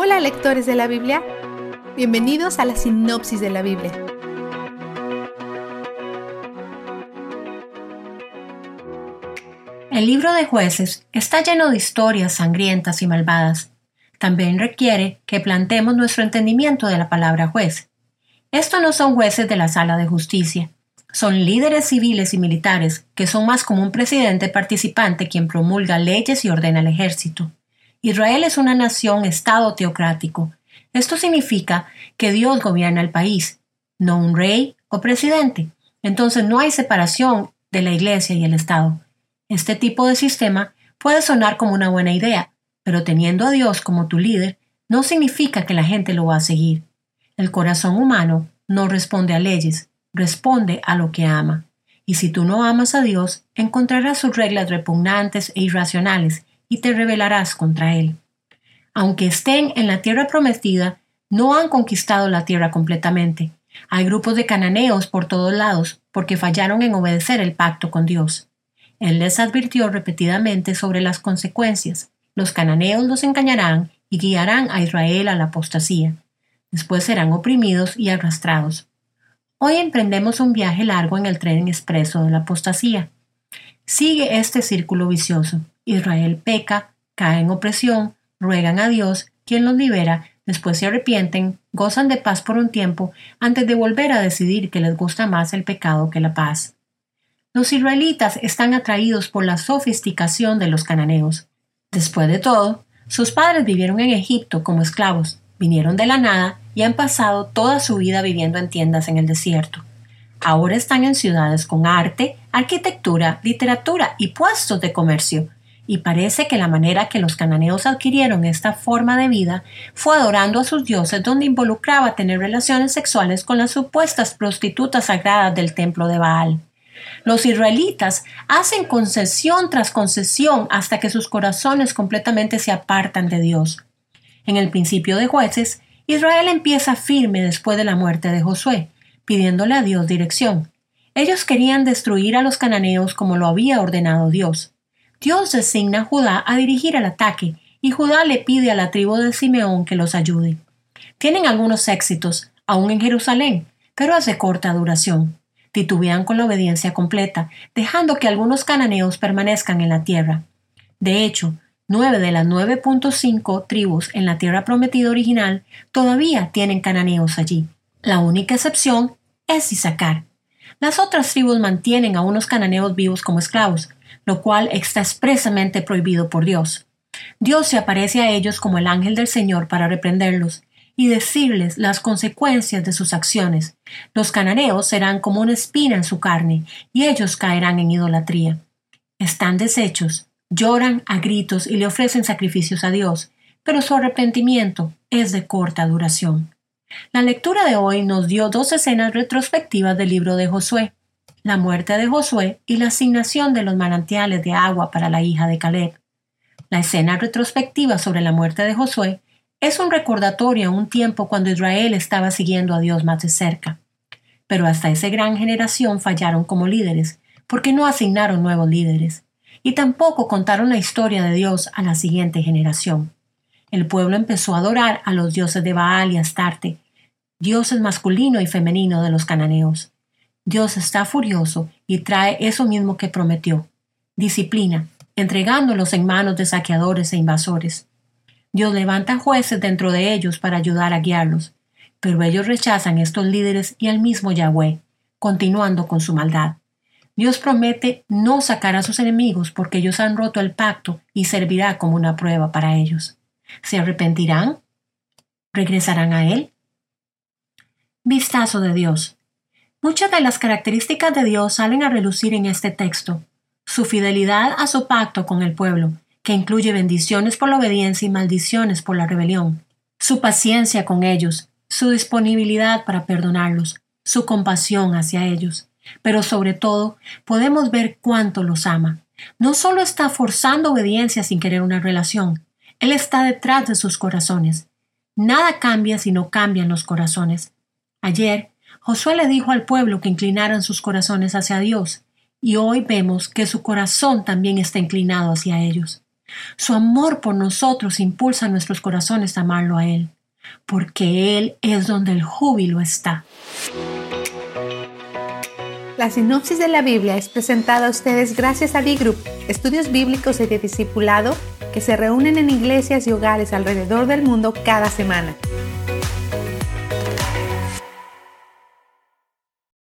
Hola lectores de la Biblia, bienvenidos a la sinopsis de la Biblia. El libro de jueces está lleno de historias sangrientas y malvadas. También requiere que planteemos nuestro entendimiento de la palabra juez. Estos no son jueces de la sala de justicia, son líderes civiles y militares que son más como un presidente participante quien promulga leyes y ordena el ejército. Israel es una nación estado teocrático. Esto significa que Dios gobierna el país, no un rey o presidente. Entonces no hay separación de la iglesia y el Estado. Este tipo de sistema puede sonar como una buena idea, pero teniendo a Dios como tu líder no significa que la gente lo va a seguir. El corazón humano no responde a leyes, responde a lo que ama. Y si tú no amas a Dios, encontrarás sus reglas repugnantes e irracionales y te rebelarás contra Él. Aunque estén en la tierra prometida, no han conquistado la tierra completamente. Hay grupos de cananeos por todos lados porque fallaron en obedecer el pacto con Dios. Él les advirtió repetidamente sobre las consecuencias. Los cananeos los engañarán y guiarán a Israel a la apostasía. Después serán oprimidos y arrastrados. Hoy emprendemos un viaje largo en el tren expreso de la apostasía. Sigue este círculo vicioso. Israel peca, cae en opresión, ruegan a Dios, quien los libera, después se arrepienten, gozan de paz por un tiempo, antes de volver a decidir que les gusta más el pecado que la paz. Los israelitas están atraídos por la sofisticación de los cananeos. Después de todo, sus padres vivieron en Egipto como esclavos, vinieron de la nada y han pasado toda su vida viviendo en tiendas en el desierto. Ahora están en ciudades con arte, arquitectura, literatura y puestos de comercio, y parece que la manera que los cananeos adquirieron esta forma de vida fue adorando a sus dioses donde involucraba tener relaciones sexuales con las supuestas prostitutas sagradas del templo de Baal. Los israelitas hacen concesión tras concesión hasta que sus corazones completamente se apartan de Dios. En el principio de jueces, Israel empieza firme después de la muerte de Josué, pidiéndole a Dios dirección. Ellos querían destruir a los cananeos como lo había ordenado Dios. Dios designa a Judá a dirigir el ataque y Judá le pide a la tribu de Simeón que los ayude. Tienen algunos éxitos, aún en Jerusalén, pero de corta duración. Titubean con la obediencia completa, dejando que algunos cananeos permanezcan en la tierra. De hecho, nueve de las 9.5 tribus en la tierra prometida original todavía tienen cananeos allí. La única excepción es Isaacar. Las otras tribus mantienen a unos cananeos vivos como esclavos, lo cual está expresamente prohibido por Dios. Dios se aparece a ellos como el ángel del Señor para reprenderlos y decirles las consecuencias de sus acciones. Los cananeos serán como una espina en su carne, y ellos caerán en idolatría. Están deshechos, lloran a gritos y le ofrecen sacrificios a Dios, pero su arrepentimiento es de corta duración. La lectura de hoy nos dio dos escenas retrospectivas del libro de Josué la muerte de Josué y la asignación de los manantiales de agua para la hija de Caleb. La escena retrospectiva sobre la muerte de Josué es un recordatorio a un tiempo cuando Israel estaba siguiendo a Dios más de cerca. Pero hasta esa gran generación fallaron como líderes, porque no asignaron nuevos líderes, y tampoco contaron la historia de Dios a la siguiente generación. El pueblo empezó a adorar a los dioses de Baal y Astarte, dioses masculino y femenino de los cananeos. Dios está furioso y trae eso mismo que prometió, disciplina, entregándolos en manos de saqueadores e invasores. Dios levanta jueces dentro de ellos para ayudar a guiarlos, pero ellos rechazan estos líderes y al mismo Yahweh, continuando con su maldad. Dios promete no sacar a sus enemigos porque ellos han roto el pacto y servirá como una prueba para ellos. ¿Se arrepentirán? ¿Regresarán a Él? Vistazo de Dios. Muchas de las características de Dios salen a relucir en este texto. Su fidelidad a su pacto con el pueblo, que incluye bendiciones por la obediencia y maldiciones por la rebelión. Su paciencia con ellos, su disponibilidad para perdonarlos, su compasión hacia ellos. Pero sobre todo, podemos ver cuánto los ama. No solo está forzando obediencia sin querer una relación, Él está detrás de sus corazones. Nada cambia si no cambian los corazones. Ayer Josué le dijo al pueblo que inclinaran sus corazones hacia Dios, y hoy vemos que su corazón también está inclinado hacia ellos. Su amor por nosotros impulsa nuestros corazones a amarlo a Él, porque Él es donde el júbilo está. La sinopsis de la Biblia es presentada a ustedes gracias a B-Group, estudios bíblicos y de discipulado que se reúnen en iglesias y hogares alrededor del mundo cada semana.